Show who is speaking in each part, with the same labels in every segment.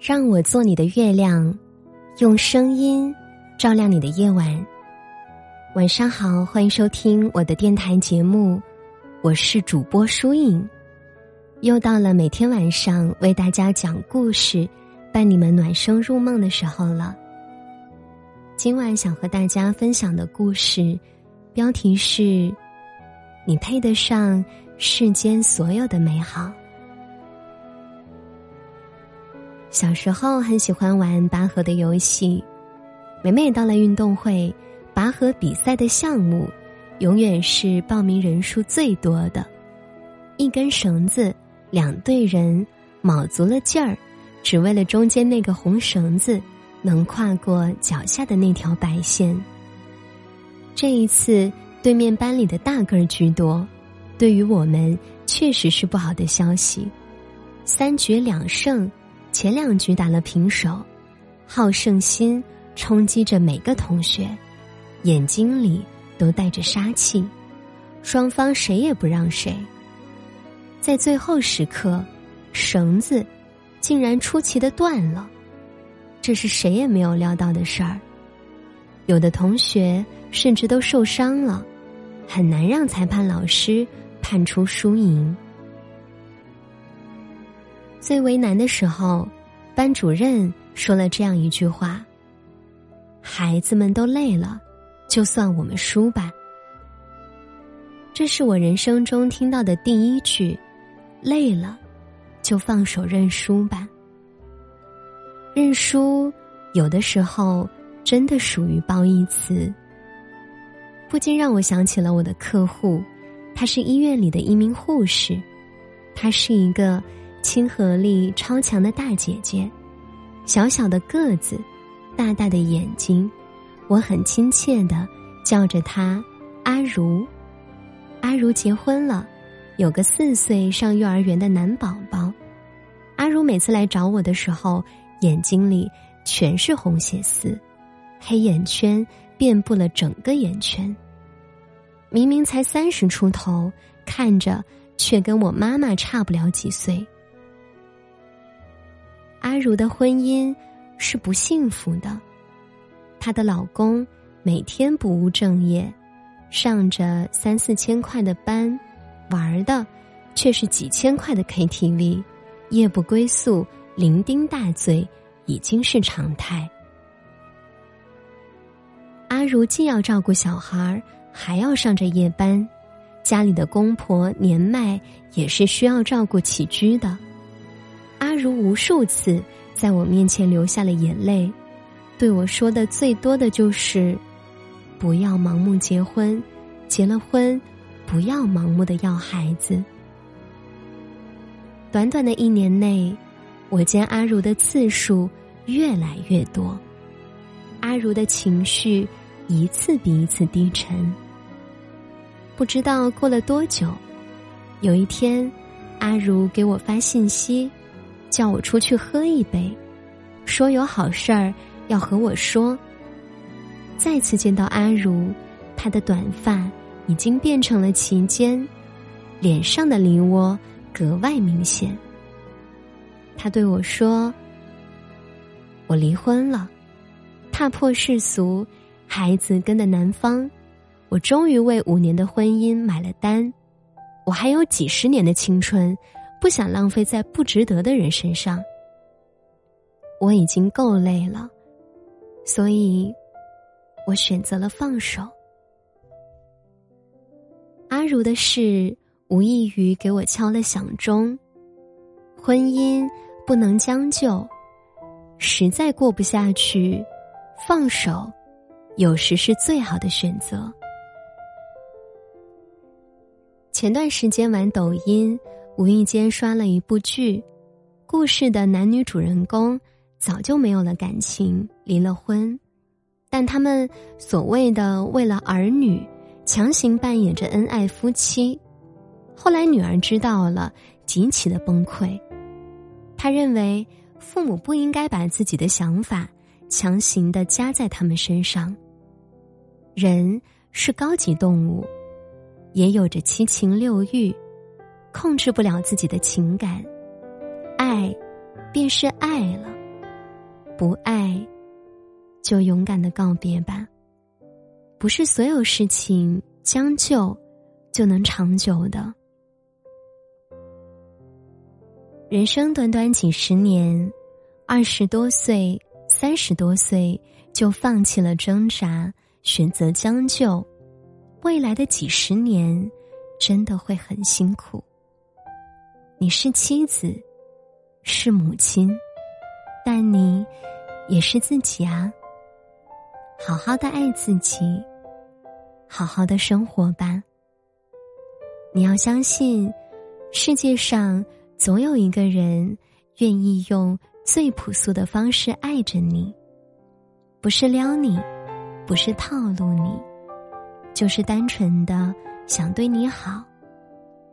Speaker 1: 让我做你的月亮，用声音照亮你的夜晚。晚上好，欢迎收听我的电台节目，我是主播舒影。又到了每天晚上为大家讲故事、伴你们暖声入梦的时候了。今晚想和大家分享的故事，标题是：你配得上世间所有的美好。小时候很喜欢玩拔河的游戏，每每到了运动会，拔河比赛的项目，永远是报名人数最多的。一根绳子，两队人，卯足了劲儿，只为了中间那个红绳子能跨过脚下的那条白线。这一次，对面班里的大个儿居多，对于我们确实是不好的消息。三局两胜。前两局打了平手，好胜心冲击着每个同学，眼睛里都带着杀气，双方谁也不让谁。在最后时刻，绳子竟然出奇的断了，这是谁也没有料到的事儿。有的同学甚至都受伤了，很难让裁判老师判出输赢。最为难的时候，班主任说了这样一句话：“孩子们都累了，就算我们输吧。”这是我人生中听到的第一句：“累了，就放手认输吧。”认输有的时候真的属于褒义词，不禁让我想起了我的客户，他是医院里的一名护士，他是一个。亲和力超强的大姐姐，小小的个子，大大的眼睛，我很亲切的叫着她阿如。阿如结婚了，有个四岁上幼儿园的男宝宝。阿如每次来找我的时候，眼睛里全是红血丝，黑眼圈遍布了整个眼圈。明明才三十出头，看着却跟我妈妈差不了几岁。阿如的婚姻是不幸福的，她的老公每天不务正业，上着三四千块的班，玩的却是几千块的 KTV，夜不归宿，酩酊大醉已经是常态。阿如既要照顾小孩，还要上着夜班，家里的公婆年迈也是需要照顾起居的。阿如无数次在我面前流下了眼泪，对我说的最多的就是：“不要盲目结婚，结了婚，不要盲目的要孩子。”短短的一年内，我见阿如的次数越来越多，阿如的情绪一次比一次低沉。不知道过了多久，有一天，阿如给我发信息。叫我出去喝一杯，说有好事儿要和我说。再次见到阿如，她的短发已经变成了齐肩，脸上的梨窝格外明显。他对我说：“我离婚了，踏破世俗，孩子跟的男方，我终于为五年的婚姻买了单，我还有几十年的青春。”不想浪费在不值得的人身上。我已经够累了，所以，我选择了放手。阿如的事无异于给我敲了响钟。婚姻不能将就，实在过不下去，放手，有时是最好的选择。前段时间玩抖音。无意间刷了一部剧，故事的男女主人公早就没有了感情，离了婚，但他们所谓的为了儿女，强行扮演着恩爱夫妻。后来女儿知道了，极其的崩溃。他认为父母不应该把自己的想法强行的加在他们身上。人是高级动物，也有着七情六欲。控制不了自己的情感，爱，便是爱了。不爱，就勇敢的告别吧。不是所有事情将就就能长久的。人生短短几十年，二十多岁、三十多岁就放弃了挣扎，选择将就，未来的几十年真的会很辛苦。你是妻子，是母亲，但你也是自己啊。好好的爱自己，好好的生活吧。你要相信，世界上总有一个人愿意用最朴素的方式爱着你，不是撩你，不是套路你，就是单纯的想对你好，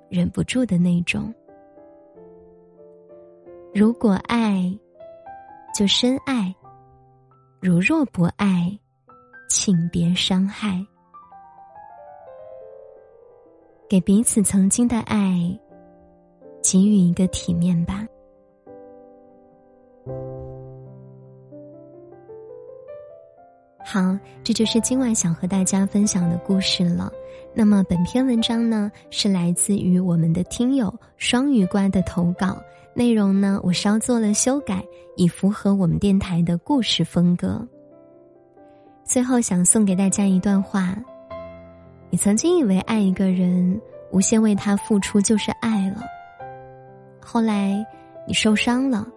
Speaker 1: 忍不住的那种。如果爱，就深爱；如若不爱，请别伤害。给彼此曾经的爱，给予一个体面吧。好，这就是今晚想和大家分享的故事了。那么本篇文章呢，是来自于我们的听友双鱼瓜的投稿。内容呢，我稍做了修改，以符合我们电台的故事风格。最后想送给大家一段话：你曾经以为爱一个人，无限为他付出就是爱了，后来你受伤了，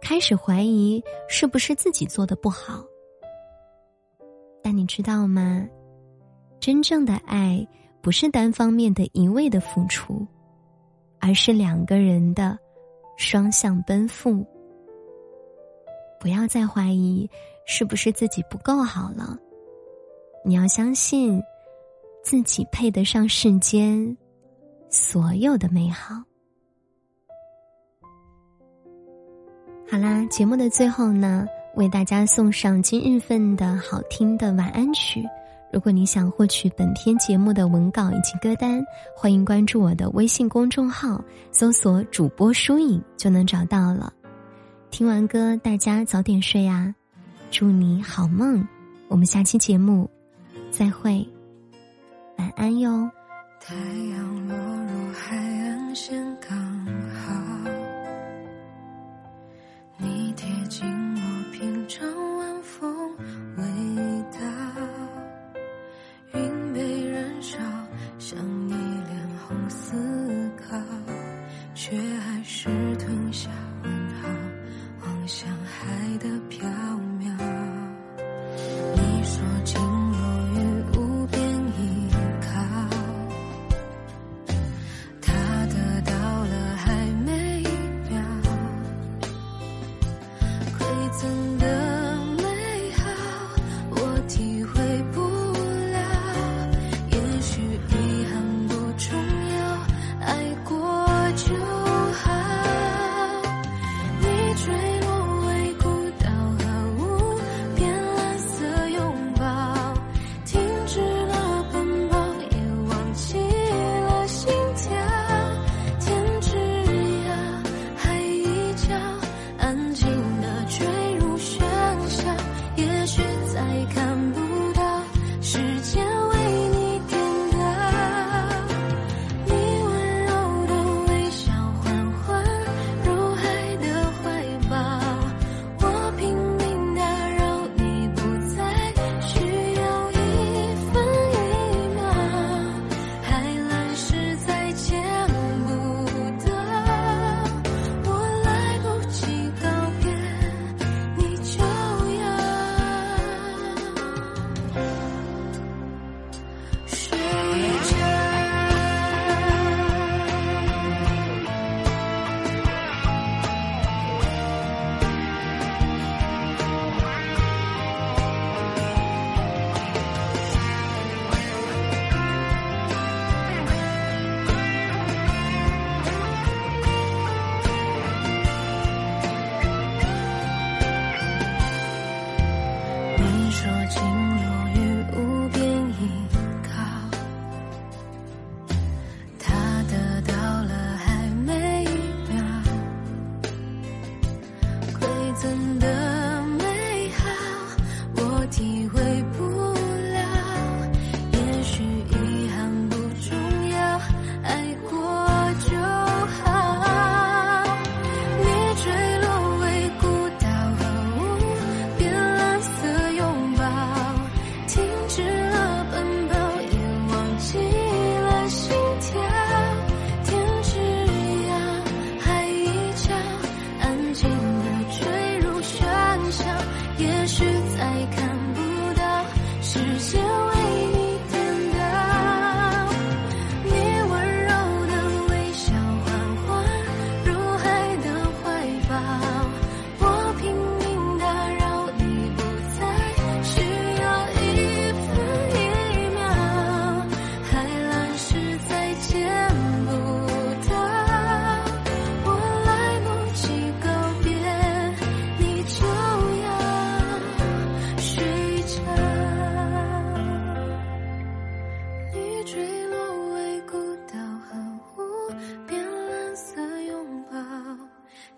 Speaker 1: 开始怀疑是不是自己做的不好。但你知道吗？真正的爱不是单方面的一味的付出，而是两个人的。双向奔赴，不要再怀疑是不是自己不够好了。你要相信，自己配得上世间所有的美好。好啦，节目的最后呢，为大家送上今日份的好听的晚安曲。如果你想获取本篇节目的文稿以及歌单，欢迎关注我的微信公众号，搜索“主播疏影”就能找到了。听完歌，大家早点睡啊！祝你好梦，我们下期节目再会，晚安哟。
Speaker 2: 太阳落入海岸线刚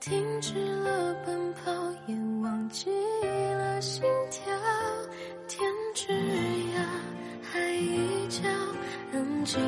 Speaker 2: 停止了奔跑，也忘记了心跳。天之涯，海一角，安静